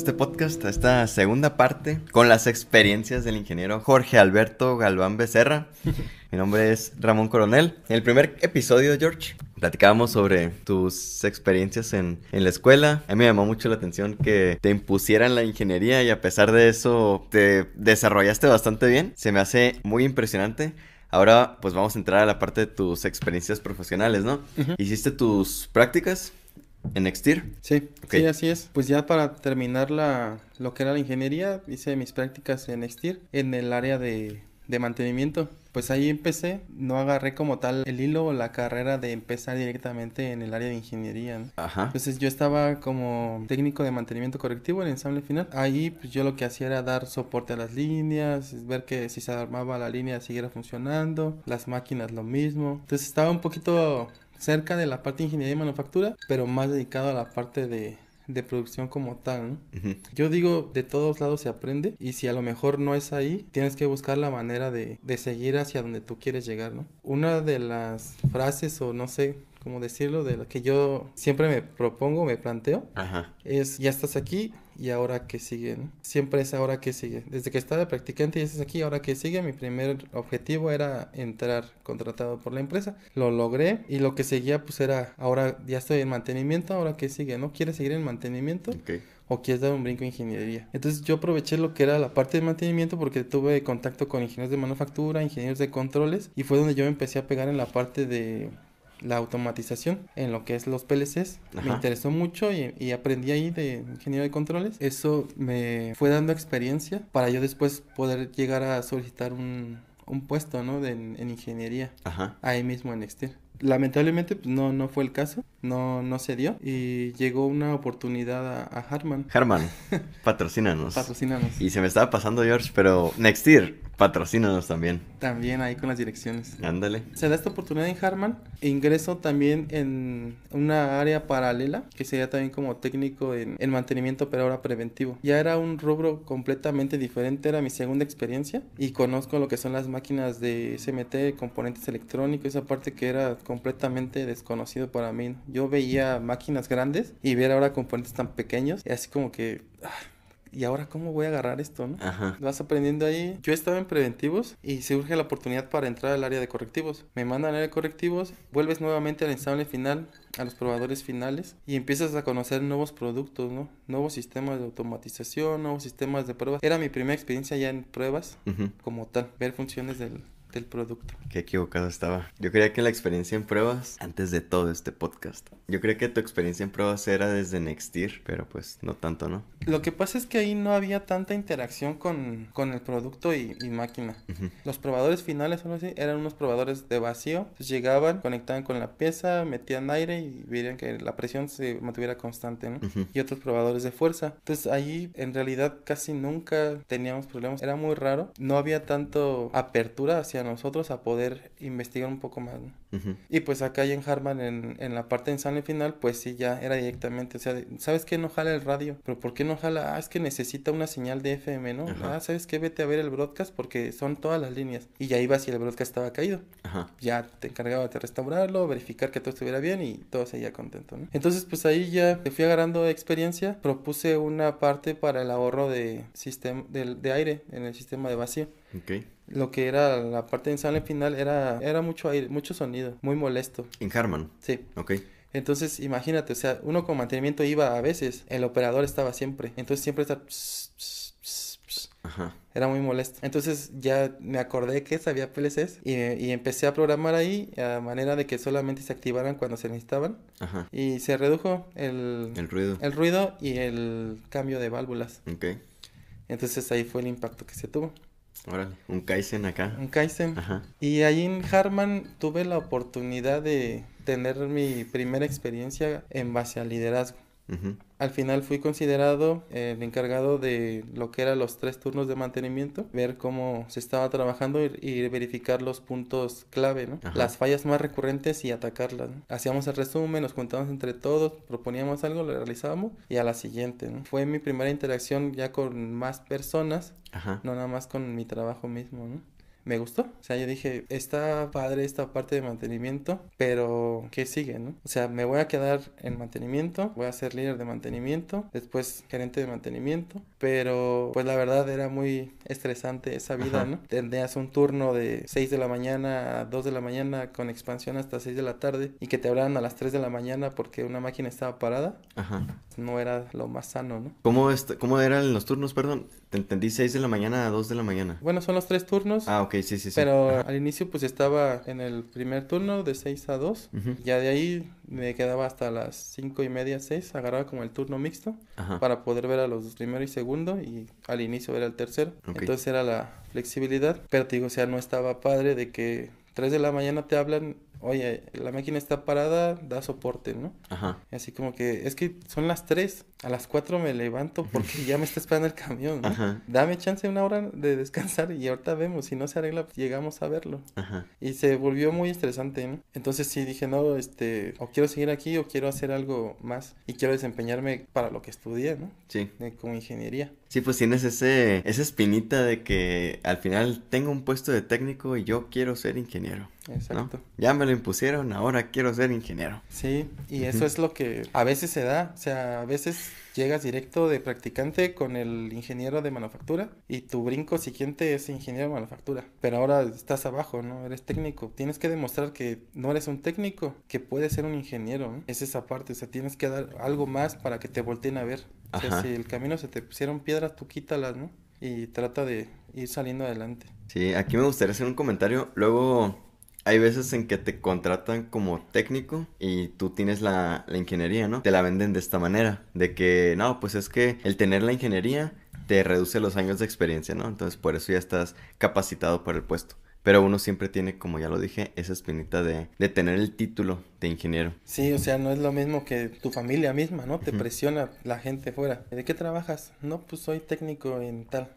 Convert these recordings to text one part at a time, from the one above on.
este podcast, esta segunda parte, con las experiencias del ingeniero Jorge Alberto Galván Becerra. Mi nombre es Ramón Coronel. En el primer episodio, George, platicábamos sobre tus experiencias en, en, la escuela. A mí me llamó mucho la atención que te impusieran la ingeniería y a pesar de eso te desarrollaste bastante bien. Se me hace muy impresionante. Ahora pues vamos a entrar a la parte de tus experiencias profesionales, ¿no? Hiciste tus prácticas en Nextir. Sí, sí, así es. Pues ya para terminar la, lo que era la ingeniería, hice mis prácticas en Nextir en el área de, de mantenimiento. Pues ahí empecé, no agarré como tal el hilo o la carrera de empezar directamente en el área de ingeniería. ¿no? Ajá. Entonces yo estaba como técnico de mantenimiento correctivo en el ensamble final. Ahí pues yo lo que hacía era dar soporte a las líneas, ver que si se armaba la línea siguiera funcionando, las máquinas lo mismo. Entonces estaba un poquito cerca de la parte de ingeniería y manufactura, pero más dedicado a la parte de, de producción como tal. Yo digo, de todos lados se aprende y si a lo mejor no es ahí, tienes que buscar la manera de, de seguir hacia donde tú quieres llegar, ¿no? Una de las frases o no sé cómo decirlo, de la que yo siempre me propongo, me planteo, Ajá. es ya estás aquí y ahora que sigue, ¿no? Siempre es ahora que sigue. Desde que estaba de practicante y estás aquí, ahora que sigue, mi primer objetivo era entrar contratado por la empresa. Lo logré y lo que seguía pues era, ahora ya estoy en mantenimiento, ahora que sigue, ¿no? ¿Quieres seguir en mantenimiento? Ok. o quieres dar un brinco en ingeniería. Entonces yo aproveché lo que era la parte de mantenimiento porque tuve contacto con ingenieros de manufactura, ingenieros de controles y fue donde yo me empecé a pegar en la parte de la automatización en lo que es los PLCs. Me interesó mucho y, y aprendí ahí de ingeniero de controles. Eso me fue dando experiencia para yo después poder llegar a solicitar un, un puesto, ¿no? De, en ingeniería Ajá. ahí mismo en Nextir. Lamentablemente pues no, no fue el caso, no, no se dio y llegó una oportunidad a, a Harman. Harman, patrocínanos. Patrocínanos. Y se me estaba pasando, George, pero Nextir, patrocínanos también. También ahí con las direcciones. Ándale. Se da esta oportunidad en Harman. Ingreso también en una área paralela, que sería también como técnico en, en mantenimiento, pero ahora preventivo. Ya era un rubro completamente diferente, era mi segunda experiencia. Y conozco lo que son las máquinas de SMT, componentes electrónicos, esa parte que era completamente desconocido para mí. Yo veía máquinas grandes y ver ahora componentes tan pequeños, y así como que... ah, ¿Y ahora cómo voy a agarrar esto, no? Ajá. Vas aprendiendo ahí. Yo estaba en preventivos y surge la oportunidad para entrar al área de correctivos. Me mandan al área de correctivos, vuelves nuevamente al ensamble final, a los probadores finales y empiezas a conocer nuevos productos, ¿no? Nuevos sistemas de automatización, nuevos sistemas de pruebas. Era mi primera experiencia ya en pruebas como tal, ver funciones del, del producto. Qué equivocado estaba. Yo creía que la experiencia en pruebas, antes de todo este podcast, yo creía que tu experiencia en pruebas era desde Nextir, pero pues no tanto, ¿no? Lo que pasa es que ahí no había tanta interacción con, con el producto y, y máquina. Los probadores finales, algo así, eran unos probadores de vacío. Entonces llegaban, conectaban con la pieza, metían aire y veían que la presión se mantuviera constante, ¿no? Y otros probadores de fuerza. Entonces ahí en realidad casi nunca teníamos problemas. Era muy raro. No había tanto apertura hacia nosotros a poder investigar un poco más. Y pues acá ya en Harman, en, en la parte de ensamble final, pues sí, ya era directamente, o sea, ¿sabes qué? No jala el radio, pero ¿por qué no jala? Ah, es que necesita una señal de FM, ¿no? Ajá. Ah, ¿sabes qué? Vete a ver el broadcast porque son todas las líneas. Y ya ibas si el broadcast estaba caído. Ajá. Ya te encargaba de restaurarlo, verificar que todo estuviera bien y todo seguía contento, ¿no? Entonces, pues ahí ya me fui agarrando experiencia, propuse una parte para el ahorro de, sistema, de, de aire en el sistema de vacío. Lo que era la parte de ensamble final era, era mucho aire, mucho sonido, muy molesto. En Harman. Sí. Ok. Entonces, imagínate, o sea, uno con mantenimiento iba a veces, el operador estaba siempre. Entonces siempre está ps, ps, ps, ps. Ajá. era muy molesto. Entonces ya me acordé que sabía PLCs y, y empecé a programar ahí a manera de que solamente se activaran cuando se necesitaban Ajá. y se redujo el, El ruido. el ruido y el cambio de válvulas. Ok. Entonces ahí fue el impacto que se tuvo. Órale. Un Kaizen acá. Un Kaizen. Ajá. Y ahí en Harman tuve la oportunidad de tener mi primera experiencia en base al liderazgo. Al final fui considerado eh, el encargado de lo que eran los tres turnos de mantenimiento, ver cómo se estaba trabajando y, y verificar los puntos clave, ¿no? Las fallas más recurrentes y atacarlas. ¿no? Hacíamos el resumen, nos juntábamos entre todos, proponíamos algo, lo realizábamos y a la siguiente, ¿no? Fue mi primera interacción ya con más personas, Ajá. no nada más con mi trabajo mismo, ¿no? Me gustó. O sea, yo dije, está padre esta parte de mantenimiento, pero ¿qué sigue, no? O sea, me voy a quedar en mantenimiento, voy a ser líder de mantenimiento, después gerente de mantenimiento, pero pues la verdad era muy estresante esa vida, ¿no? Tenías un turno de 6 de la mañana a 2 de la mañana con expansión hasta 6 de la tarde y que te hablaran a las 3 de la mañana porque una máquina estaba parada. Ajá. No era lo más sano, ¿no? ¿Cómo, ¿Cómo eran los turnos, perdón? Te entendí 6 de la mañana a 2 de la mañana. Bueno, son los tres turnos. Ah, ok, sí, sí, sí. Pero al inicio pues estaba en el primer turno de 6 a 2. Ya de ahí me quedaba hasta las 5 y media, 6. Agarraba como el turno mixto para poder ver a los primero y segundo y al inicio era el tercero. Entonces era la flexibilidad. Pero te digo, o sea, no estaba padre de que 3 de la mañana te hablan oye, la máquina está parada, da soporte, ¿no? Ajá. Así como que, es que son las 3, a las 4 me levanto porque ya me está esperando el camión, ¿no? Ajá. Dame chance una hora de descansar y ahorita vemos, si no se arregla, pues llegamos a verlo. Ajá. Y se volvió muy estresante, ¿no? Entonces sí dije, no, este, o quiero seguir aquí o quiero hacer algo más y quiero desempeñarme para lo que estudié, ¿no? Sí. como ingeniería. Sí, pues tienes ese, esa espinita de que al final tengo un puesto de técnico y yo quiero ser ingeniero. Exacto. Ya me lo impusieron, ahora quiero ser ingeniero. Sí, y eso es lo que a veces se da, o sea, a veces llegas directo de practicante con el ingeniero de manufactura y tu brinco siguiente es ingeniero de manufactura, pero ahora estás abajo, ¿no? Eres técnico. Tienes que demostrar que no eres un técnico, que puedes ser un ingeniero, ¿no? Es esa parte, o sea, tienes que dar algo más para que te volteen a ver. O sea, si el camino se te pusieron piedras, tú quítalas, ¿no? Y trata de ir saliendo adelante. Sí, aquí me gustaría hacer un comentario. Luego hay veces en que te contratan como técnico y tú tienes la, ingeniería, ¿no? Te la venden de esta manera, de que, no, pues es que el tener la ingeniería te reduce los años de experiencia, ¿no? Entonces por eso ya estás capacitado para el puesto. Pero uno siempre tiene, como ya lo dije, esa espinita de, de, tener el título de ingeniero. Sí, o sea, no es lo mismo que tu familia misma, ¿no? Te presiona la gente fuera. ¿De qué trabajas? No, pues soy técnico en tal.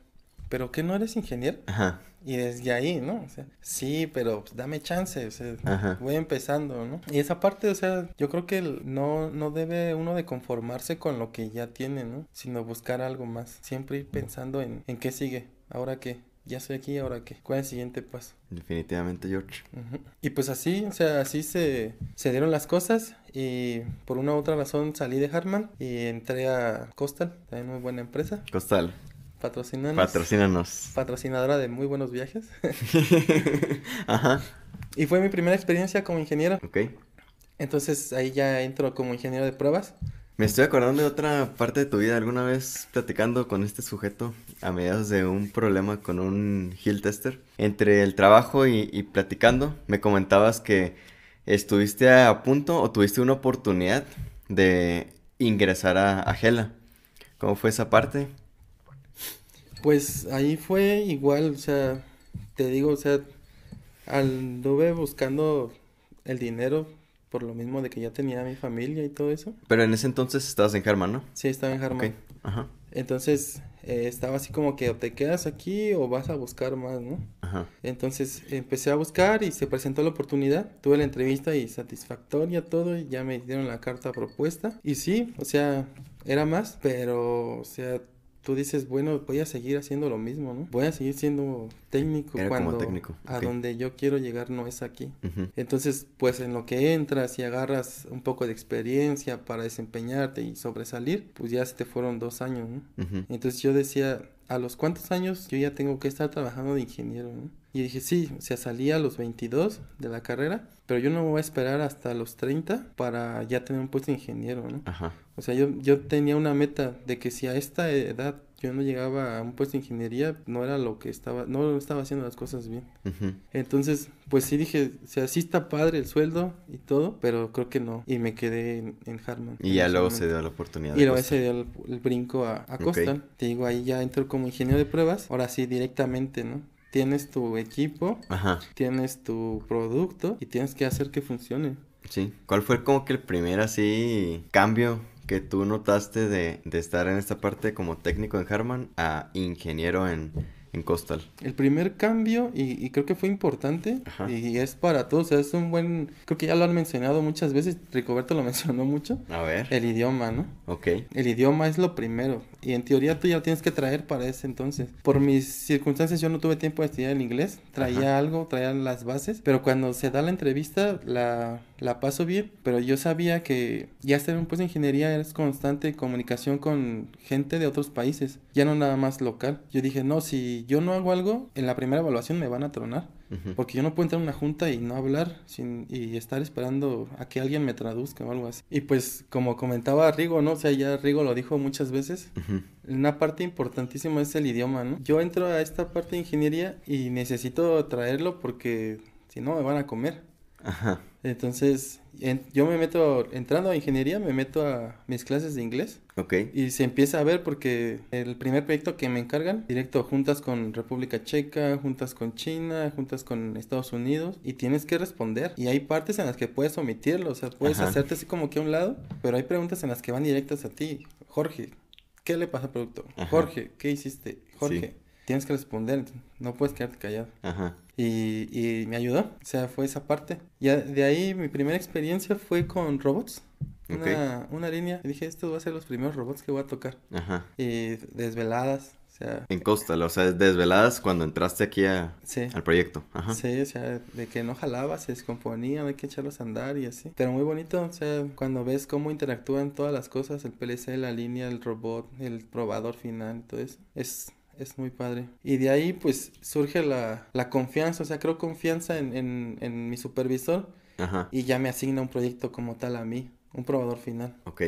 ¿Pero qué no eres ingeniero? Ajá. Y desde ahí, ¿no? O sea, sí, pero pues, dame chance, o sea, voy empezando, ¿no? Y esa parte, o sea, yo creo que no, no debe uno de conformarse con lo que ya tiene, ¿no? Sino buscar algo más. Siempre ir pensando en, en qué sigue, ahora qué, ya estoy aquí, ahora qué, cuál es el siguiente paso. Definitivamente, George. Y pues así, o sea, así se, se dieron las cosas y por una u otra razón salí de Harman y entré a Costal, también muy buena empresa. Costal. Patrocínanos. Patrocínanos. Patrocinadora de muy buenos viajes. Ajá. Y fue mi primera experiencia como ingeniero. Ok. Entonces ahí ya entro como ingeniero de pruebas. Me estoy acordando de otra parte de tu vida. Alguna vez platicando con este sujeto a mediados de un problema con un Hill Tester. Entre el trabajo y, platicando, me comentabas que estuviste a punto o tuviste una oportunidad de ingresar a, a Gela. ¿Cómo fue esa parte? Pues ahí fue igual, o sea, te digo, o sea, anduve buscando el dinero por lo mismo de que ya tenía mi familia y todo eso. Pero en ese entonces estabas en Germán, ¿no? Sí, estaba en Germán. Ajá. Entonces, eh, estaba así como que o te quedas aquí o vas a buscar más, ¿no? Ajá. Entonces, empecé a buscar y se presentó la oportunidad. Tuve la entrevista y satisfactoria todo y ya me dieron la carta propuesta. Y sí, o sea, era más, pero, o sea, tú dices, bueno, voy a seguir haciendo lo mismo, ¿no? Voy a seguir siendo técnico cuando técnico. a donde yo quiero llegar no es aquí. Entonces, pues en lo que entras y agarras un poco de experiencia para desempeñarte y sobresalir, pues ya se te fueron dos años, ¿no? Entonces yo decía, ¿a los cuántos años yo ya tengo que estar trabajando de ingeniero, ¿no? Y dije, sí, o sea, salí a los 22 de la carrera, pero yo no voy a esperar hasta los 30 para ya tener un puesto de ingeniero, ¿no? Ajá. O sea, yo, yo tenía una meta de que si a esta edad yo no llegaba a un puesto de ingeniería, no era lo que estaba, no estaba haciendo las cosas bien. Entonces, pues sí dije, o sea, sí está padre el sueldo y todo, pero creo que no. Y me quedé en, Harman. Y ya luego se dio la oportunidad. Y luego se dio el, brinco a, a Costa. Te digo, ahí ya entro como ingeniero de pruebas, ahora sí directamente, ¿no? tienes tu equipo, tienes tu producto y tienes que hacer que funcione. Sí. ¿Cuál fue como que el primer así cambio que tú notaste de, estar en esta parte como técnico en Harman a ingeniero en, en Coastal. El primer cambio, y, y creo que fue importante, Ajá. y es para todos, o sea, es un buen, creo que ya lo han mencionado muchas veces, Ricoberto lo mencionó mucho, A ver. el idioma, ¿no? Ok. El idioma es lo primero, y en teoría tú ya lo tienes que traer para ese entonces. Por mis circunstancias yo no tuve tiempo de estudiar el inglés, traía Ajá. algo, traía las bases, pero cuando se da la entrevista la, la paso bien, pero yo sabía que ya estar en un puesto de ingeniería es constante comunicación con gente de otros países, ya no nada más local. Yo dije, no, si yo no hago algo, en la primera evaluación me van a tronar. Porque yo no puedo entrar a una junta y no hablar sin, y estar esperando a que alguien me traduzca o algo así. Y pues como comentaba Rigo, ¿no? O sea, ya Rigo lo dijo muchas veces. Una parte importantísima es el idioma, ¿no? Yo entro a esta parte de ingeniería y necesito traerlo porque si no me van a comer. Ajá. Entonces, en- yo me meto, entrando a ingeniería, me meto a mis clases de inglés Ok. y se empieza a ver porque el primer proyecto que me encargan, directo juntas con República Checa, juntas con China, juntas con Estados Unidos y tienes que responder. Y hay partes en las que puedes omitirlo, o sea, puedes Ajá. hacerte así como que a un lado, pero hay preguntas en las que van directas a ti. Jorge, ¿qué le pasa al producto? Ajá. Jorge, ¿qué hiciste? Jorge, Sí. Tienes que responder, no puedes quedarte callado. Ajá. Y, y me ayudó, o sea, fue esa parte. Ya de ahí mi primera experiencia fue con robots. Una, una línea. Y dije, estos van a ser los primeros robots que voy a tocar. Ajá. Y desveladas, o sea, En Coastal, o sea, desveladas cuando entraste aquí a- sí. al proyecto. Ajá. Sí, o sea, de que no jalaba, se descomponían, hay que echarlos a andar y así. Pero muy bonito, o sea, cuando ves cómo interactúan todas las cosas, el PLC, la línea, el robot, el probador final, todo eso, es, es muy padre. Y de ahí, pues, surge la, la confianza, o sea, creo confianza en, en, en mi supervisor Ajá. y ya me asigna un proyecto como tal a mí, un probador final. Ok.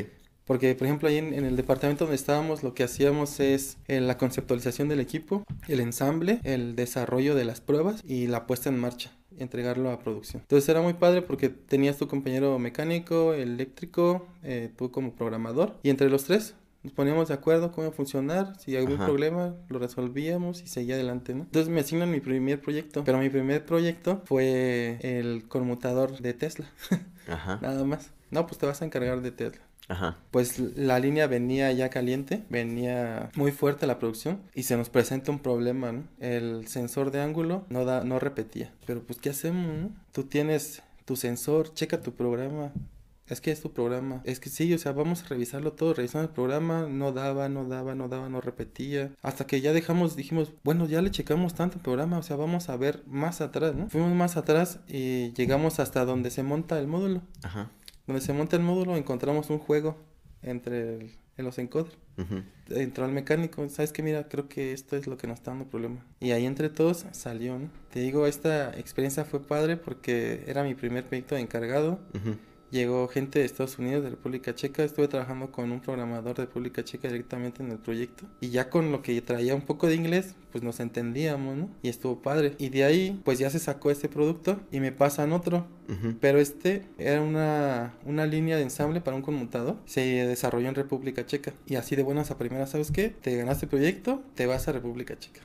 Porque, por ejemplo, ahí en, en el departamento donde estábamos, lo que hacíamos es eh, la conceptualización del equipo, el ensamble, el desarrollo de las pruebas y la puesta en marcha, entregarlo a producción. Entonces era muy padre porque tenías tu compañero mecánico, eléctrico, eh, tú como programador, y entre los tres nos poníamos de acuerdo cómo iba a funcionar, si había algún Ajá. problema lo resolvíamos y seguía adelante, ¿no? Entonces me asignan mi primer proyecto, pero mi primer proyecto fue el conmutador de Tesla, Ajá. nada más. No, pues te vas a encargar de Tesla. Ajá. Pues la línea venía ya caliente, venía muy fuerte la producción y se nos presenta un problema, ¿no? El sensor de ángulo no da, no repetía. Pero pues ¿qué hacemos, no? Tú tienes tu sensor, checa tu programa. Es que es tu programa. Es que sí, o sea, vamos a revisarlo todo. Revisando el programa, no daba, no daba, no daba, no repetía. Hasta que ya dejamos, dijimos, bueno, ya le checamos tanto el programa, o sea, vamos a ver más atrás, ¿no? Fuimos más atrás y llegamos hasta donde se monta el módulo. Ajá. Donde se monta el módulo encontramos un juego entre el- en los encoders. Ujú. Entró al mecánico, ¿sabes qué? Mira, creo que esto es lo que nos está dando problema. Y ahí entre todos salió, ¿no? Te digo, esta experiencia fue padre porque era mi primer proyecto de encargado. Ujú. Llegó gente de Estados Unidos, de República Checa. Estuve trabajando con un programador de República Checa directamente en el proyecto. Y ya con lo que traía un poco de inglés, pues nos entendíamos, ¿no? Y estuvo padre. Y de ahí, pues ya se sacó este producto y me pasan otro. Ujú. Pero este era una, una línea de ensamble para un conmutador. Se desarrolló en República Checa. Y así de buenas a primeras, ¿sabes qué? Te ganaste el proyecto, te vas a República Checa.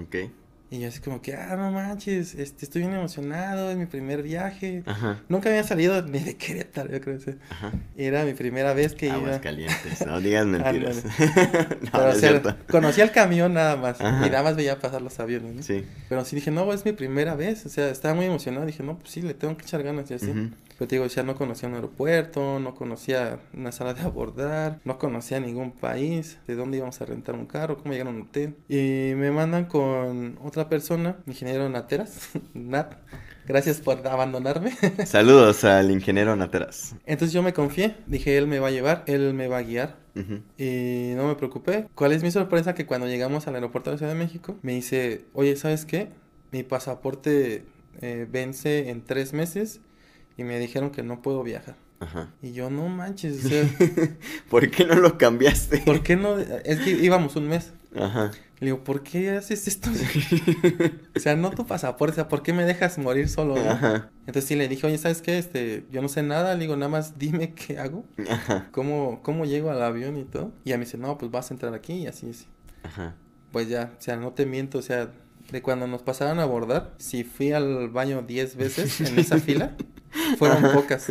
Ok. Y yo así como que, ah, no manches, este, estoy bien emocionado, es mi primer viaje. Ajá. Nunca había salido ni de Querétaro, yo creo que. Ajá. Era mi primera vez que iba. Aguas calientes. No digas mentiras. no, Pero, no o sea, conocía el camión nada más. Ajá. Y nada más veía pasar los aviones, ¿no? Sí. Pero sí dije, no, es mi primera vez. O sea, estaba muy emocionado. Dije, no, pues sí, le tengo que echar ganas y así. Pero te digo, ya no conocía un aeropuerto, no conocía una sala de abordar, no conocía ningún país, de dónde íbamos a rentar un carro, cómo llegar a un hotel. Y me mandan con otra persona, ingeniero Nateras, Nat. Gracias por abandonarme. Saludos al ingeniero Nateras. Entonces yo me confié, dije, él me va a llevar, él me va a guiar. Y no me preocupé. ¿Cuál es mi sorpresa? Que cuando llegamos al aeropuerto de la Ciudad de México, me dice, oye, ¿sabes qué? Mi pasaporte eh, vence en tres meses y me dijeron que no puedo viajar. Ajá. Y yo, no manches, o sea, ¿Por qué no lo cambiaste? ¿por qué no? Es que íbamos un mes. Ajá. Le digo, ¿por qué haces esto? o sea, no tu pasaporte, o sea, ¿por qué me dejas morir solo? no? Ajá. Entonces sí le dije, oye, ¿sabes qué? Este, yo no sé nada, le digo, nada más dime qué hago, Ajá. cómo, cómo llego al avión y todo. Y ya me dice, no, pues vas a entrar aquí y así, así. Ajá. Pues ya, o sea, no te miento, o sea, de cuando nos pasaron a abordar, si fui al baño 10 veces en esa fila, fueron pocas.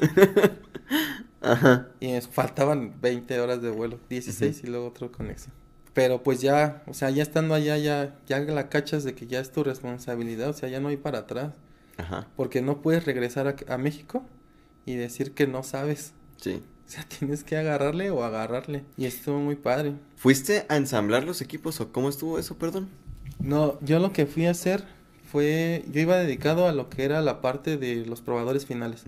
Ajá. Y nos faltaban 20 horas de vuelo, 16 y luego otro conexión. Pero pues ya, o sea, ya estando allá, ya, ya la cachas de que ya es tu responsabilidad, o sea, ya no hay para atrás. Ajá. Porque no puedes regresar a, a México y decir que no sabes. Sí. O sea, tienes que agarrarle o agarrarle. Y estuvo muy padre. ¿Fuiste a ensamblar los equipos o cómo estuvo eso, perdón? No, yo lo que fui a hacer fue, yo iba dedicado a lo que era la parte de los probadores finales.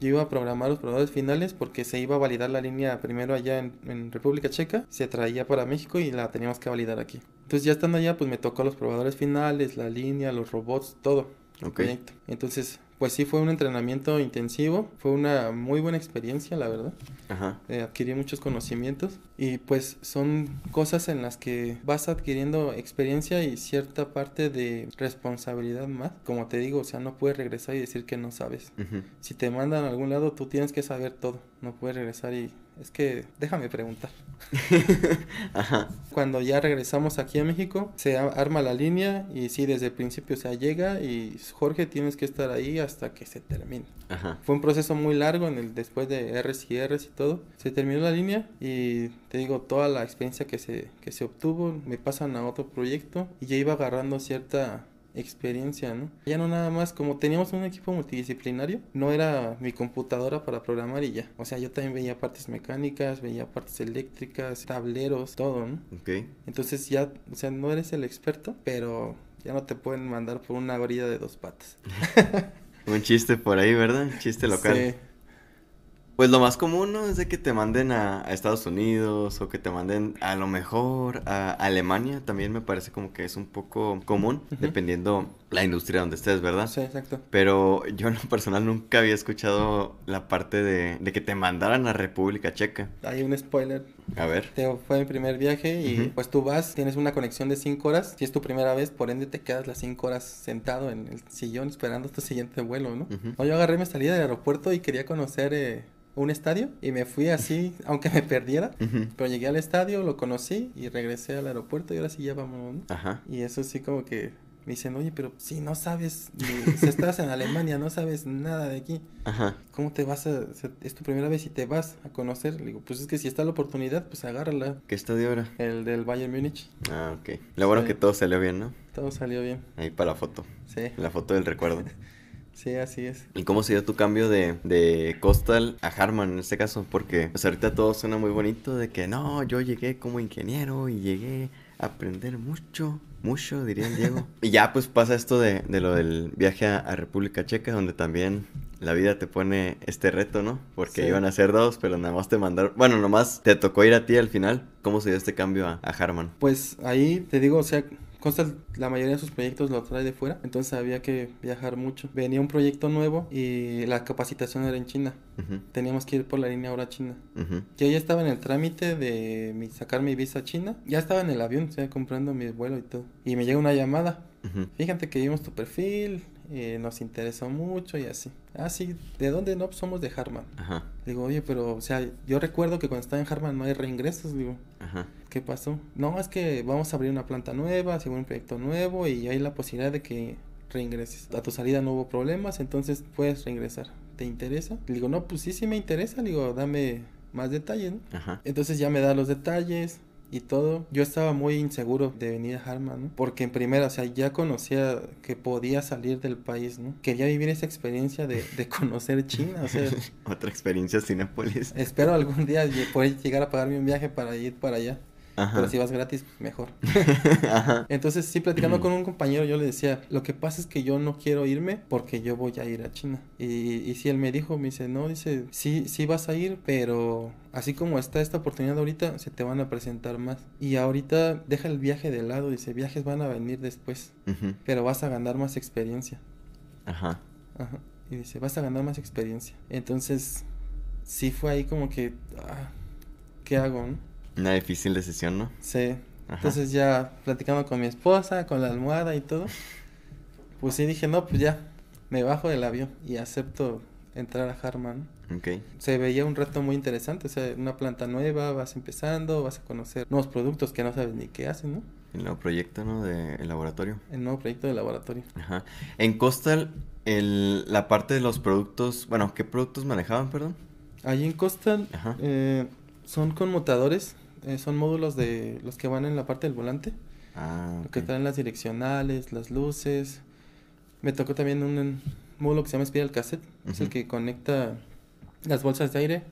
Yo iba a programar los probadores finales porque se iba a validar la línea primero allá en, en República Checa, se traía para México y la teníamos que validar aquí. Entonces ya estando allá, pues me tocó los probadores finales, la línea, los robots, todo. el Ok. proyecto. Entonces, pues sí fue un entrenamiento intensivo, fue una muy buena experiencia, la verdad. Ajá. Eh, adquirí muchos conocimientos y pues son cosas en las que vas adquiriendo experiencia y cierta parte de responsabilidad más. Como te digo, o sea, no puedes regresar y decir que no sabes. Si te mandan a algún lado, tú tienes que saber todo. No puedes regresar y es que déjame preguntar. Ajá. Cuando ya regresamos aquí a México, se arma la línea y sí, desde el principio se llega y Jorge tienes que estar ahí hasta que se termine. Ajá. Fue un proceso muy largo en el después de Rs y Rs y todo. Se terminó la línea y te digo toda la experiencia que se que se obtuvo, me pasan a otro proyecto y ya iba agarrando cierta experiencia, ¿no? Ya no nada más, como teníamos un equipo multidisciplinario, no era mi computadora para programar y ya. O sea, yo también veía partes mecánicas, veía partes eléctricas, tableros, todo, ¿no? Ok. Entonces ya, o sea, no eres el experto, pero ya no te pueden mandar por una orilla de dos patas. Un chiste por ahí, ¿verdad? Un chiste local. Sí. Pues lo más común, ¿no? Es de que te manden a, a Estados Unidos o que te manden a lo mejor a Alemania. También me parece como que es un poco común, dependiendo la industria donde estés, ¿verdad? Sí, exacto. Pero yo en lo personal nunca había escuchado la parte de, de que te mandaran a República Checa. Hay un spoiler. A ver. Te fue mi primer viaje y pues tú vas, tienes una conexión de 5 horas. Si es tu primera vez, por ende te quedas las 5 horas sentado en el sillón esperando tu siguiente vuelo, ¿no? No, yo agarré mi salida del aeropuerto y quería conocer eh, un estadio y me fui así, aunque me perdiera. Pero llegué al estadio, lo conocí y regresé al aeropuerto y ahora sí ya vamos, ¿no? Ajá. Y eso sí como que me dicen, oye, pero si no sabes, ni- si estás en Alemania, no sabes nada de aquí. Ajá. ¿Cómo te vas a, es tu primera vez y te vas a conocer? Le digo, pues es que si está la oportunidad, pues agárrala. ¿Qué estadio era? El del Bayern Múnich, Ah, ok. Lo bueno Sí. que todo salió bien, ¿no? todo salió bien. Ahí para la foto. Sí, La foto del recuerdo. sí, así es. ¿Y cómo se dio tu cambio de, de Coastal a Harman en este caso? Porque pues ahorita todo suena muy bonito de que no, yo llegué como ingeniero y llegué a aprender mucho, mucho, diría el Diego. y ya pues pasa esto de, de lo del viaje a, a República Checa, donde también la vida te pone este reto, ¿no? Porque Sí. iban a ser dos, pero nada más te mandaron, bueno, nomás te tocó ir a ti al final. ¿Cómo se dio este cambio a, a Harman? Pues ahí te digo, o sea, Costa la mayoría de sus proyectos lo trae de fuera, entonces había que viajar mucho. Venía un proyecto nuevo y la capacitación era en China. Teníamos que ir por la línea ahora china. ujú, Yo ya estaba en el trámite de mi- sacar mi visa a china. Ya estaba en el avión, o sea, comprando mi vuelo y todo. Y me llega una llamada. Fíjate que vimos tu perfil, eh, nos interesó mucho y así. Ah, sí, ¿de dónde no? Pues somos de Harman. Ajá, Digo, oye, pero, o sea, yo recuerdo que cuando estaba en Harman no hay reingresos. Digo, ajá, ¿qué pasó? No, es que vamos a abrir una planta nueva, según un proyecto nuevo y hay la posibilidad de que reingreses. A tu salida no hubo problemas, entonces puedes reingresar. ¿Te interesa? Le digo, no, pues sí, sí me interesa. Le digo, dame más detalles, ¿no? ajá. Entonces ya me da los detalles y todo. Yo estaba muy inseguro de venir a Harman, ¿no? Porque en primera, o sea, ya conocía que podía salir del país, ¿no? Quería vivir esa experiencia de, de conocer China, o sea, Otra experiencia Cinépolis. espero algún día poder llegar a pagarme un viaje para ir para allá. Ajá. Pero si vas gratis, mejor. Ajá. Entonces, sí, platicando con un compañero, yo le decía, lo que pasa es que yo no quiero irme porque yo voy a ir a China. Y, y sí, él me dijo, me dice, no, dice, sí, sí vas a ir, pero así como está esta oportunidad ahorita, se te van a presentar más. Y ahorita deja el viaje de lado, dice, viajes van a venir después, pero vas a ganar más experiencia. Ajá. Ajá. Y dice, vas a ganar más experiencia. Entonces, sí fue ahí como que, ah, ¿qué hago? no? Una difícil decisión, ¿no? Sí. Ajá. Entonces ya platicando con mi esposa, con la almohada y todo, pues sí dije, no, pues ya, me bajo del avión y acepto entrar a Harman. Ok. Se veía un reto muy interesante, o sea, una planta nueva, vas empezando, vas a conocer nuevos productos que no sabes ni qué hacen, ¿no? El nuevo proyecto, ¿no? De el laboratorio. El nuevo proyecto de laboratorio. Ajá. En Coastal, el, la parte de los productos, bueno, ¿qué productos manejaban, perdón? Allí en Coastal Ajá. eh, son conmutadores eh, son módulos de los que van en la parte del volante, Ah, que traen las direccionales, las luces. Me tocó también un módulo que se llama Spiral Cassette, es el que conecta las bolsas de aire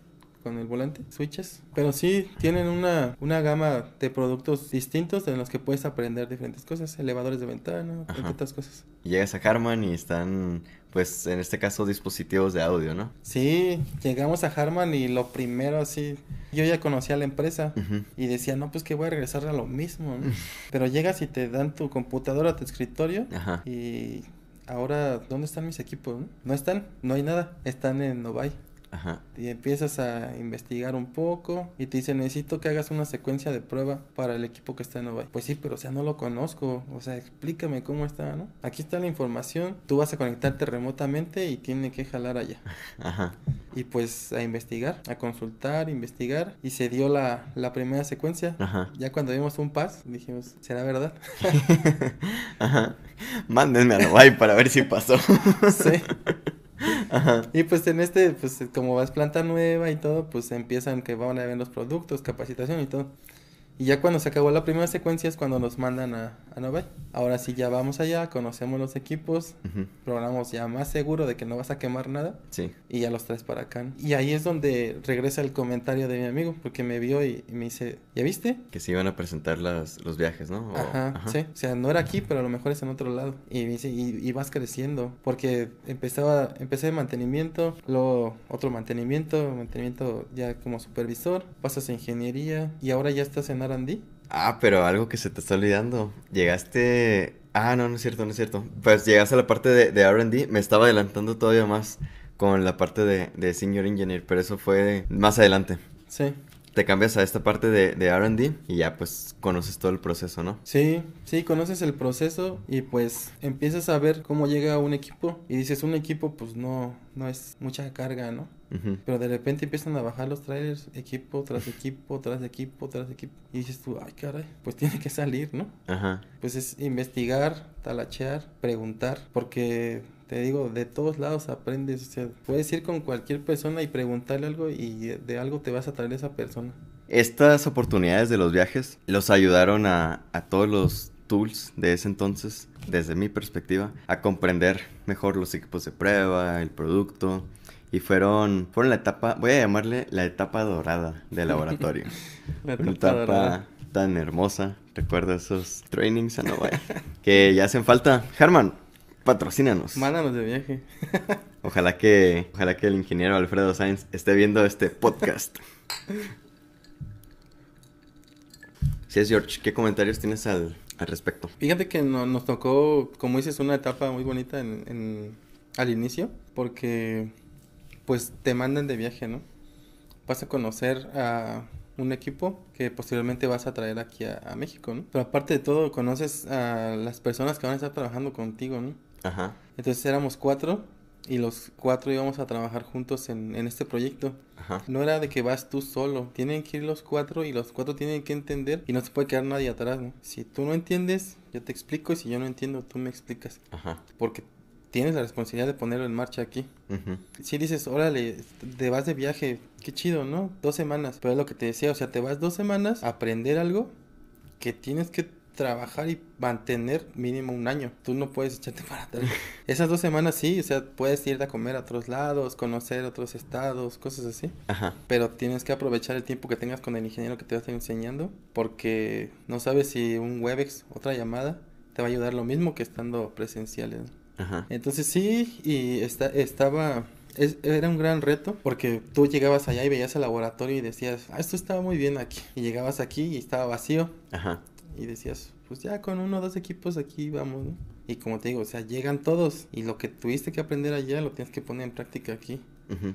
con el volante, switches. Pero sí, tienen una, una gama de productos distintos en los que puedes aprender diferentes cosas, elevadores de ventana, entre otras cosas. Llegas a Harman y están, pues, en este caso, dispositivos de audio, ¿no? Sí, llegamos a Harman y lo primero así, yo ya conocía la empresa y decía, no, pues que voy a regresar a lo mismo, ¿no? Pero llegas y te dan tu computadora, tu escritorio Ajá. y ahora, ¿dónde están mis equipos? No, No están, no hay nada, están en Novaj. Ajá. Y empiezas a investigar un poco y te dicen, necesito que hagas una secuencia de prueba para el equipo que está en Novaj. Pues sí, pero o sea, no lo conozco, o sea, explícame cómo está, ¿no? Aquí está la información, tú vas a conectarte remotamente y tiene que jalar allá. Ajá. Y pues a investigar, a consultar, investigar. Y se dio la, la primera secuencia. Ajá. Ya cuando vimos un pass, dijimos, ¿será verdad? Ajá. Mándenme a Novaj para ver si pasó. sí. Ajá. Y pues en este, pues como vas planta nueva y todo, pues empiezan que van a ver los productos, capacitación y todo. Y ya cuando se acabó la primera secuencia es cuando nos mandan a, a Novaj. Ahora sí ya vamos allá, conocemos los equipos, Ujú. programamos ya más seguro de que no vas a quemar nada. Sí. Y ya los traes para acá. ¿no? Y ahí es donde regresa el comentario de mi amigo, porque me vio y, y me dice, ¿ya viste? Que se iban a presentar las, los viajes, ¿no? O- Ajá, sí. O sea, no era aquí, pero a lo mejor es en otro lado. Y me dice, y, y vas creciendo. Porque empezaba, empecé de mantenimiento, luego otro mantenimiento, mantenimiento ya como supervisor, pasas a ingeniería y ahora ya estás en Ah, pero algo que se te está olvidando. Llegaste. Ah, no, no es cierto, no es cierto. Pues llegaste a la parte de, de RD. Me estaba adelantando todavía más con la parte de, de Senior Engineer, pero eso fue más adelante. Sí. Te cambias a esta parte de, de RD y ya pues conoces todo el proceso, ¿no? Sí, sí, conoces el proceso y pues empiezas a ver cómo llega un equipo y dices un equipo pues no, no es mucha carga, ¿no? Pero de repente empiezan a bajar los trailers, equipo tras equipo, tras equipo, tras equipo. Y dices tú, ay caray, pues tiene que salir, ¿no? Ajá. Pues es investigar, talachear, preguntar, porque te digo, de todos lados aprendes, o sea, puedes ir con cualquier persona y preguntarle algo y de, algo te vas a traer esa persona. Estas oportunidades de los viajes los ayudaron a, a todos los tools de ese entonces, desde mi perspectiva, a comprender mejor los equipos de prueba, el producto. Y fueron, fueron la etapa, voy a llamarle la etapa dorada del laboratorio. La Una etapa etapa dorada. tan hermosa. Recuerdo esos trainings a Novae que ya hacen falta. Herman, patrocínanos. Mándanos de viaje. Ojalá que, ojalá que el ingeniero Alfredo Sainz esté viendo este podcast. Sí, es George, ¿qué comentarios tienes al, al respecto? Fíjate que no- nos tocó, como dices, una etapa muy bonita en, en- al inicio, porque pues te mandan de viaje, ¿no? Vas a conocer a un equipo que posteriormente vas a traer aquí a, a México, ¿no? Pero aparte de todo, conoces a las personas que van a estar trabajando contigo, ¿no? Ajá, Entonces éramos cuatro y los cuatro íbamos a trabajar juntos en, en este proyecto. ajá, No era de que vas tú solo, tienen que ir los cuatro y los cuatro tienen que entender y no se puede quedar nadie atrás, ¿no? Si tú no entiendes, yo te explico y si yo no entiendo, tú me explicas. ajá. Porque tienes la responsabilidad de ponerlo en marcha aquí. Si dices, órale, te vas de viaje, qué chido, ¿no? Dos semanas. Pero es lo que te decía, o sea, te vas dos semanas a aprender algo que tienes que trabajar y mantener mínimo un año. Tú no puedes echarte para atrás. Esas dos semanas sí, o sea, puedes irte a comer a otros lados, conocer otros estados, cosas así. Ajá, Pero tienes que aprovechar el tiempo que tengas con el ingeniero que te va a estar enseñando, porque no sabes si un Webex, otra llamada, te va a ayudar lo mismo que estando presenciales. ajá. Entonces sí, y esta, estaba, es- era un gran reto, porque tú llegabas allá y veías el laboratorio y decías, ah, esto estaba muy bien aquí. Y llegabas aquí y estaba vacío, Ajá, y decías, pues ya con uno o dos equipos aquí vamos. Y como te digo, o sea, llegan todos, y lo que tuviste que aprender allá lo tienes que poner en práctica aquí.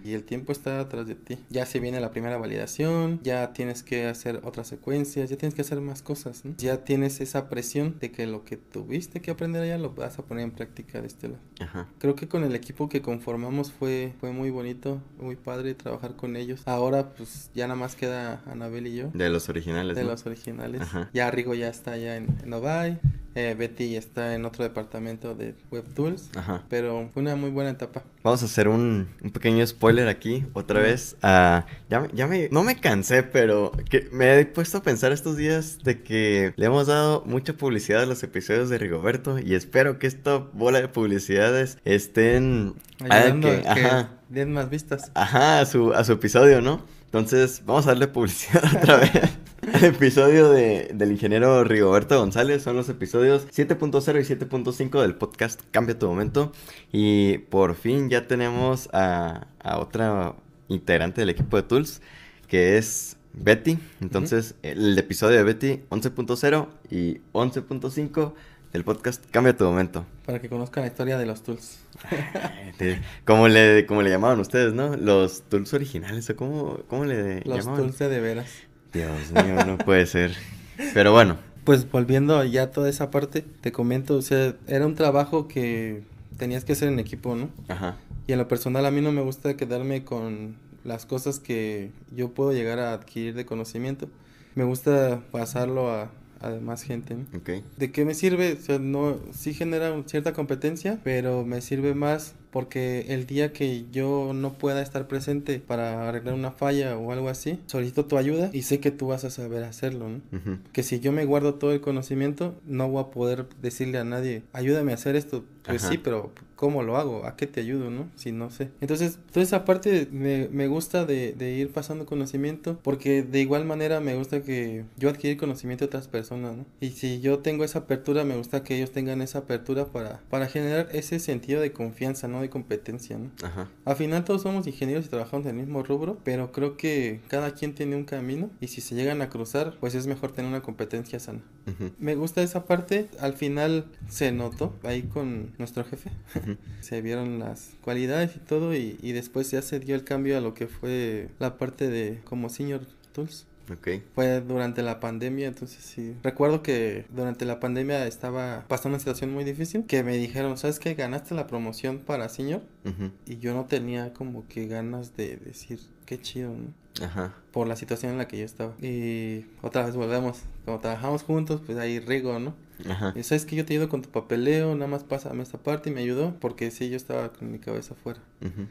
Y el tiempo está atrás de ti. Ya se viene la primera validación, ya tienes que hacer otras secuencias, ya tienes que hacer más cosas, ¿no? Ya tienes esa presión de que lo que tuviste que aprender allá lo vas a poner en práctica de este lado. ajá. Creo que con el equipo que conformamos fue, fue muy bonito, muy padre trabajar con ellos. Ahora pues ya nada más queda Anabel y yo. De los originales, De ¿no? los originales. Ajá. Ya Rigo ya está allá en, en. Eh, Betty está en otro departamento de WebTools. Ajá. Pero fue una muy buena etapa. Vamos a hacer un, un pequeño spoiler aquí, otra vez. Ah, ya, ya me, no me cansé, pero que me he puesto a pensar estos días de que le hemos dado mucha publicidad a los episodios de Rigoberto y espero que esta bola de publicidades estén... Ayudando que- a que ajá, den más vistas. ajá, a su, a su episodio, ¿no? Entonces, vamos a darle publicidad otra vez. Al episodio de, del ingeniero Rigoberto González son los episodios 7.0 y 7.5 del podcast Cambia tu momento. Y por fin ya tenemos a, a otra integrante del equipo de Tools, que es Betty. Entonces, el episodio de Betty 11.0 y 11.5 del podcast Cambia tu momento. Para que conozcan la historia de los tools. Como le, como le llamaban ustedes, ¿no? Los Tools originales, ¿o cómo, cómo le Los llamaban? tools de, de veras. Dios mío, no puede ser. Pero bueno, Pues volviendo ya a toda esa parte, te comento, o sea, era un trabajo que tenías que hacer en equipo, ¿no? ajá. Y en lo personal a mí no me gusta quedarme con las cosas que yo puedo llegar a adquirir de conocimiento. Me gusta pasarlo a, a demás gente, ¿no? Ok. ¿De qué me sirve? O sea, no, sí genera cierta competencia, pero me sirve más porque el día que yo no pueda estar presente para arreglar una falla o algo así, solicito tu ayuda y sé que tú vas a saber hacerlo, ¿no? Ujú. Que si yo me guardo todo el conocimiento, no voy a poder decirle a nadie, ayúdame a hacer esto. Pues Ajá. sí, pero ¿cómo lo hago? ¿A qué te ayudo, no? Si no sé. Entonces, toda esa parte me, me gusta de, de ir pasando conocimiento, porque de igual manera me gusta que yo adquirir conocimiento de otras personas, ¿no? Y si yo tengo esa apertura, me gusta que ellos tengan esa apertura para, para generar ese sentido de confianza, ¿no? Competencia, ¿no? Ajá. Al final todos somos ingenieros y trabajamos en el mismo rubro, pero creo que cada quien tiene un camino y si se llegan a cruzar, pues es mejor tener una competencia sana. Me gusta esa parte, al final se notó ahí con nuestro jefe, se vieron las cualidades y todo y, y después ya se dio el cambio a lo que fue la parte de como senior tools. Ok. Fue durante la pandemia, entonces sí. Recuerdo que durante la pandemia estaba pasando una situación muy difícil, que me dijeron, ¿sabes qué? Ganaste la promoción para senior Ujú. y yo no tenía como que ganas de decir qué chido, ¿no? Ajá. Por la situación en la que yo estaba. Y otra vez volvemos. Como trabajamos juntos, pues ahí rigo, ¿no? Ajá. Y sabes que yo te ayudo con tu papeleo, nada más pásame esta parte y me ayudó. Porque sí, yo estaba con mi cabeza afuera.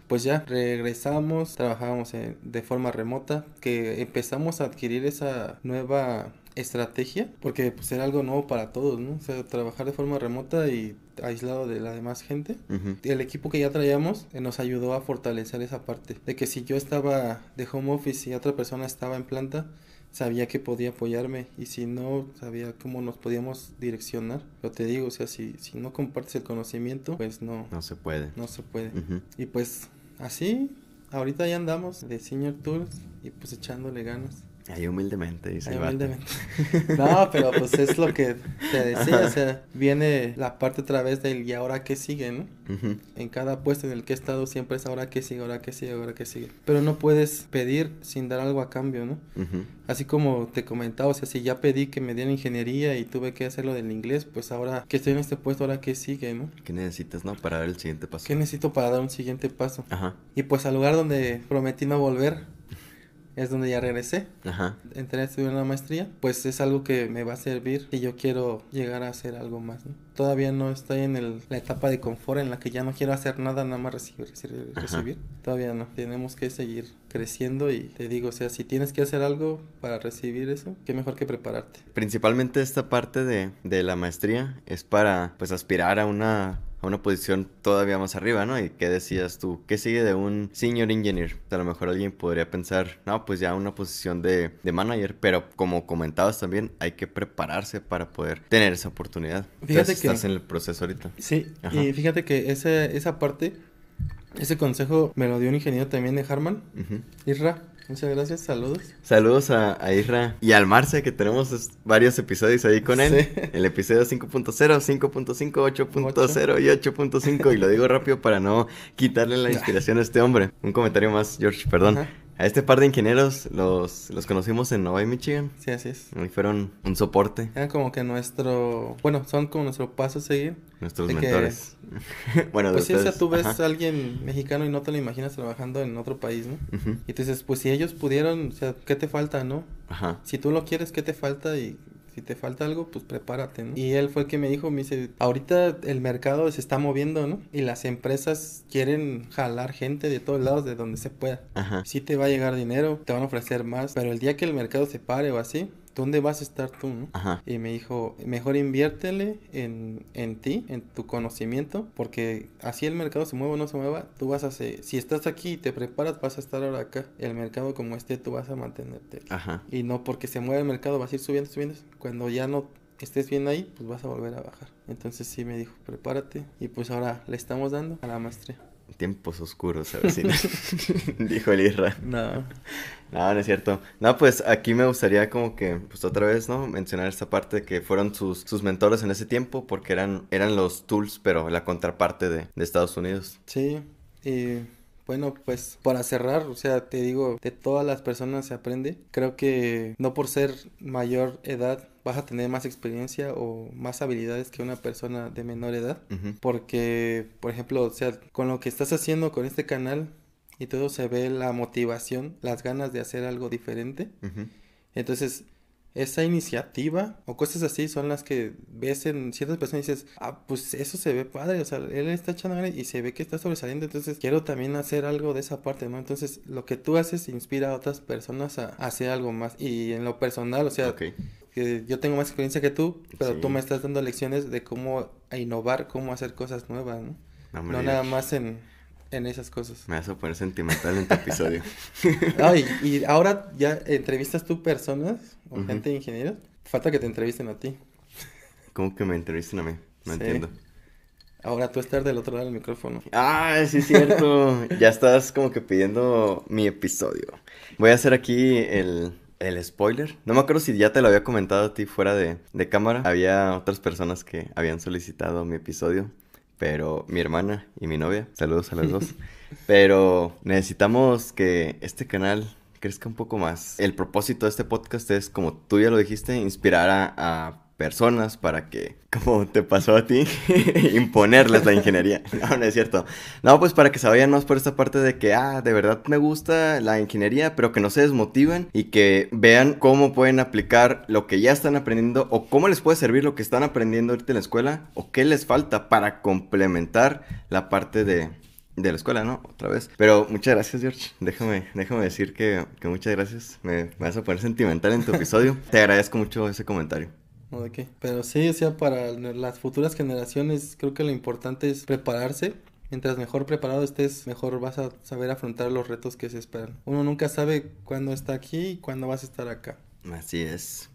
Pues ya, regresamos, trabajábamos en- de forma remota, que empezamos a adquirir esa nueva estrategia, porque pues era algo nuevo para todos, ¿no? O sea, trabajar de forma remota y aislado de la demás gente. El equipo que ya traíamos eh, nos ayudó a fortalecer esa parte, de que si yo estaba de home office y otra persona estaba en planta, sabía que podía apoyarme y si no, sabía cómo nos podíamos direccionar. Yo te digo, o sea, si, si no compartes el conocimiento, pues no, No se puede. no se puede. Y pues así, ahorita ya andamos de Senior Tours y pues echándole ganas. Ahí humildemente, dice Ahí humildemente. No, pero pues es lo que te decía, o sea, viene la parte otra vez del y ahora qué sigue, ¿no? Ujú. En cada puesto en el que he estado siempre es ahora qué sigue, ahora qué sigue, ahora qué sigue. Pero no puedes pedir sin dar algo a cambio, ¿no? Ujú. Así como te comentaba, o sea, si ya pedí que me dieran ingeniería y tuve que hacerlo del inglés, pues ahora que estoy en este puesto, ahora qué sigue, ¿no? ¿Qué necesitas, no? Para dar el siguiente paso. ¿Qué necesito para dar un siguiente paso? Ajá. Y pues al lugar donde prometí no volver, es donde ya regresé. Ajá. Entré a estudiar una maestría, pues es algo que me va a servir y yo quiero llegar a hacer algo más. ¿no? Todavía no estoy en el- la etapa de confort en la que ya no quiero hacer nada, nada más recibir, recibir, recibir. Todavía no. Tenemos que seguir creciendo y te digo, o sea, si tienes que hacer algo para recibir eso, qué mejor que prepararte. Principalmente esta parte de, de la maestría es para pues aspirar a una, a una posición todavía más arriba, ¿no? Y qué decías tú, ¿qué sigue de un senior engineer? A lo mejor alguien podría pensar, no, pues ya una posición de, de manager, pero como comentabas también, hay que prepararse para poder tener esa oportunidad. Fíjate Entonces, que- estás en el proceso ahorita. Sí, Ajá. y fíjate que ese, esa parte, ese consejo me lo dio un ingeniero también de Harman. Isra. Muchas gracias, saludos. Saludos a, a Isra y al Marce, que tenemos varios episodios ahí con él. Sí. El episodio 5.0, 5.5, 8.0 y 8.5. Y lo digo rápido para no quitarle la inspiración a este hombre. Un comentario más, George, perdón. Ajá. A este par de ingenieros los, los conocimos en Novi, Michigan. Sí, así es. Y fueron un soporte, Eran como que nuestro, bueno, son como nuestro paso a seguir. nuestros De que- mentores. bueno, de Pues sí, o sea, tú ves Ajá. a alguien mexicano y no te lo imaginas trabajando en otro país, ¿no? Ujú. Y tú dices, pues si ellos pudieron, o sea, ¿qué te falta, no? Ajá. Si tú lo quieres, ¿qué te falta? Y si te falta algo, pues prepárate, ¿no? Y él fue el que me dijo, me dice, ahorita el mercado se está moviendo, ¿no? Y las empresas quieren jalar gente de todos lados, de donde se pueda. Ajá. Sí te va a llegar dinero, te van a ofrecer más, pero el día que el mercado se pare o así, ¿dónde vas a estar tú, no? Ajá. Y me dijo, mejor inviértele en, en ti, en tu conocimiento, porque así el mercado se mueva o no se mueva, tú vas a ser, si estás aquí y te preparas, vas a estar ahora acá. El mercado como esté, tú vas a mantenerte. Ajá. Y no porque se mueva el mercado, vas a ir subiendo, subiendo. Cuando ya no estés bien ahí, pues vas a volver a bajar. Entonces sí me dijo, prepárate. Y pues ahora le estamos dando a la maestría. Tiempos oscuros, a ver si dijo el Isra. No. No, no es cierto. No, pues aquí me gustaría como que, pues otra vez, ¿no? Mencionar esta parte de que fueron sus, sus mentores en ese tiempo porque eran, eran los tools, pero la contraparte de, de Estados Unidos. Sí, y bueno, pues para cerrar, o sea, te digo, de todas las personas se aprende. Creo que no por ser mayor edad vas a tener más experiencia o más habilidades que una persona de menor edad. Porque, por ejemplo, o sea, con lo que estás haciendo con este canal y todo se ve la motivación, las ganas de hacer algo diferente. Entonces, esa iniciativa o cosas así son las que ves en ciertas personas y dices, ah, pues eso se ve padre, o sea, él está echando ganas y se ve que está sobresaliendo, entonces quiero también hacer algo de esa parte, ¿no? Entonces, lo que tú haces inspira a otras personas a, hacer algo más. Y en lo personal, o sea, que yo tengo más experiencia que tú, pero Sí. tú me estás dando lecciones de cómo innovar, cómo hacer cosas nuevas, ¿no? No, No nada más en, en esas cosas. Me vas a poner sentimental en tu episodio. Ay, y ahora ya entrevistas tú personas o gente de ingenieros. Falta que te entrevisten a ti. ¿Cómo que me entrevistan a mí? No Sí. entiendo. Ahora tú estar del otro lado del micrófono. Ah, sí es cierto. ya estás como que pidiendo mi episodio. Voy a hacer aquí el, el spoiler. No me acuerdo si ya te lo había comentado a ti fuera de, de cámara. Había otras personas que habían solicitado mi episodio. Pero mi hermana y mi novia, saludos a las dos. Pero necesitamos que este canal crezca un poco más. El propósito de este podcast es, como tú ya lo dijiste, inspirar a, a personas para que, como te pasó a ti, imponerles la ingeniería. No, no es cierto. No, pues para que se vayan más por esta parte de que, ah, de verdad me gusta la ingeniería, pero que no se desmotiven y que vean cómo pueden aplicar lo que ya están aprendiendo o cómo les puede servir lo que están aprendiendo ahorita en la escuela o qué les falta para complementar la parte de, de la escuela, ¿no? Otra vez. Pero muchas gracias, George. Déjame, déjame decir que, que muchas gracias. Me, me vas a poner sentimental en tu episodio. Te agradezco mucho ese comentario. ¿O de qué? Pero sí, o sea, para las futuras generaciones creo que lo importante es prepararse. Mientras mejor preparado estés, mejor vas a saber afrontar los retos que se esperan. Uno nunca sabe cuándo está aquí y cuándo vas a estar acá. Así es.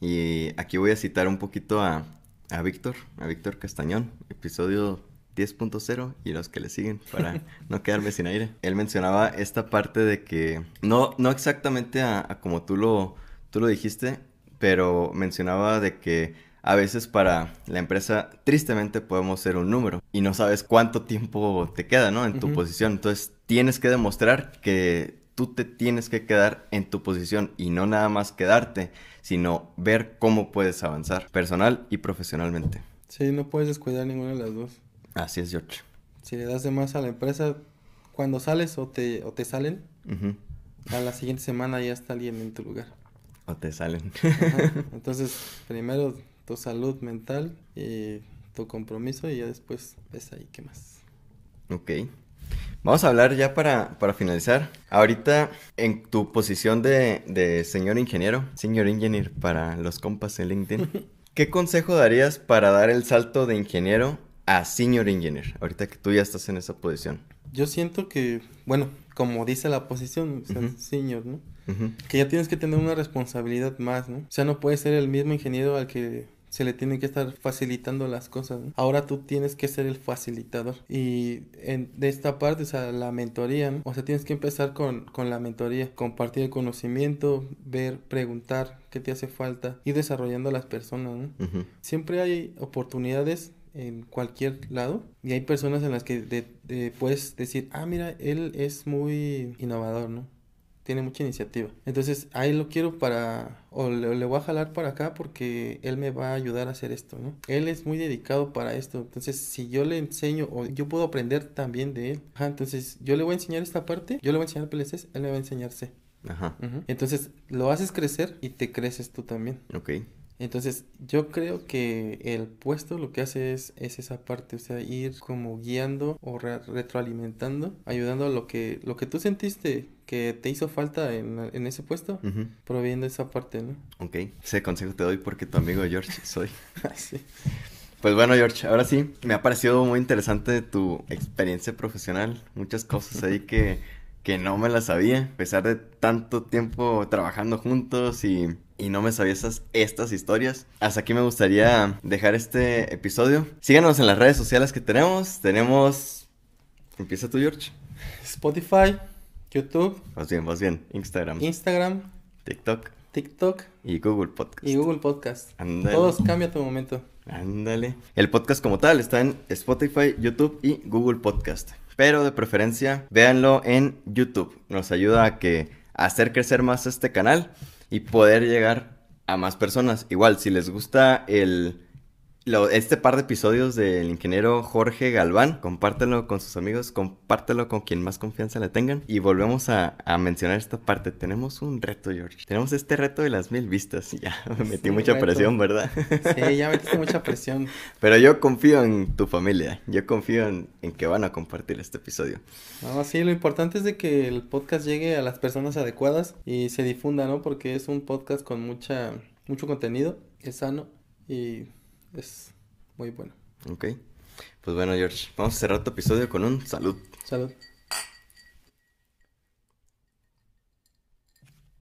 Y aquí voy a citar un poquito a, a Víctor, a Víctor Castañón, episodio 10.0 y los que le siguen para no quedarme sin aire. Él mencionaba esta parte de que, no, no exactamente a, a como tú lo, tú lo dijiste, pero mencionaba de que a veces para la empresa tristemente podemos ser un número y no sabes cuánto tiempo te queda, ¿no? En tu posición. Entonces tienes que demostrar que tú te tienes que quedar en tu posición y no nada más quedarte, sino ver cómo puedes avanzar personal y profesionalmente. Sí, no puedes descuidar ninguna de las dos. Así es, George. Si le das de más a la empresa, cuando sales o te, o te salen, a la siguiente semana ya está alguien en tu lugar. O te salen. Ajá. Entonces, primero tu salud mental y tu compromiso y ya después ves ahí qué más. Ok. Vamos a hablar ya para, para finalizar. Ahorita, en tu posición de, de señor ingeniero, señor engineer para los compas en LinkedIn, ¿qué consejo darías para dar el salto de ingeniero a senior engineer? Ahorita que tú ya estás en esa posición. Yo siento que, bueno, como dice la posición, o sea, senior, ¿no? Que ya tienes que tener una responsabilidad más, ¿no? O sea, no puedes ser el mismo ingeniero al que se le tiene que estar facilitando las cosas, ¿no? Ahora tú tienes que ser el facilitador. Y en, de esta parte, o sea, la mentoría, ¿no? O sea, tienes que empezar con, con la mentoría, compartir el conocimiento, ver, preguntar qué te hace falta, ir desarrollando a las personas, ¿no? Siempre hay oportunidades en cualquier lado y hay personas en las que de- de- puedes decir, ah, mira, él es muy innovador, ¿no? Tiene mucha iniciativa. Entonces, ahí lo quiero para, o le, le voy a jalar para acá porque él me va a ayudar a hacer esto, ¿no? Él es muy dedicado para esto. Entonces, si yo le enseño o yo puedo aprender también de él, ajá, entonces yo le voy a enseñar esta parte, yo le voy a enseñar PLCs, él me va a enseñar C. Ajá. Entonces, lo haces crecer y te creces tú también. Ok. Entonces, yo creo que el puesto lo que hace es, es esa parte, o sea, ir como guiando o re- retroalimentando, ayudando a lo que, lo que tú sentiste que te hizo falta en, en ese puesto, proviendo esa parte, ¿no? Ok, ese consejo te doy porque tu amigo George soy. sí. Pues bueno, George, ahora sí, me ha parecido muy interesante tu experiencia profesional. Muchas cosas ahí que, que no me las sabía, a pesar de tanto tiempo trabajando juntos y, y no me sabía esas, estas historias. Hasta aquí me gustaría dejar este episodio. Síganos en las redes sociales que tenemos. Tenemos... Empieza tú, George. Spotify, YouTube, Vas bien, vas bien. Instagram, Instagram, TikTok TikTok y Google Podcast. y Google Podcast. Ándale. Todos cambia tu momento. Ándale. El podcast como tal está en Spotify, YouTube y Google Podcast. Pero de preferencia, véanlo en YouTube. Nos ayuda a que a hacer crecer más este canal y poder llegar a más personas. Igual, si les gusta el lo- este par de episodios del ingeniero Jorge Galván, compártelo con sus amigos, compártelo con quien más confianza le tengan. Y volvemos a, a mencionar esta parte. Tenemos un reto, George. Tenemos este reto de las mil vistas. Ya, me metí Sí, mucha reto. presión, ¿verdad? Sí, ya metiste mucha presión. Pero yo confío en tu familia. Yo confío en, en que van a compartir este episodio. No, sí, lo importante es de que el podcast llegue a las personas adecuadas y se difunda, ¿no? Porque es un podcast con mucha, mucho contenido, es sano y es muy bueno. ¿Ok? Pues bueno, George, vamos a cerrar tu episodio con un salud. Salud.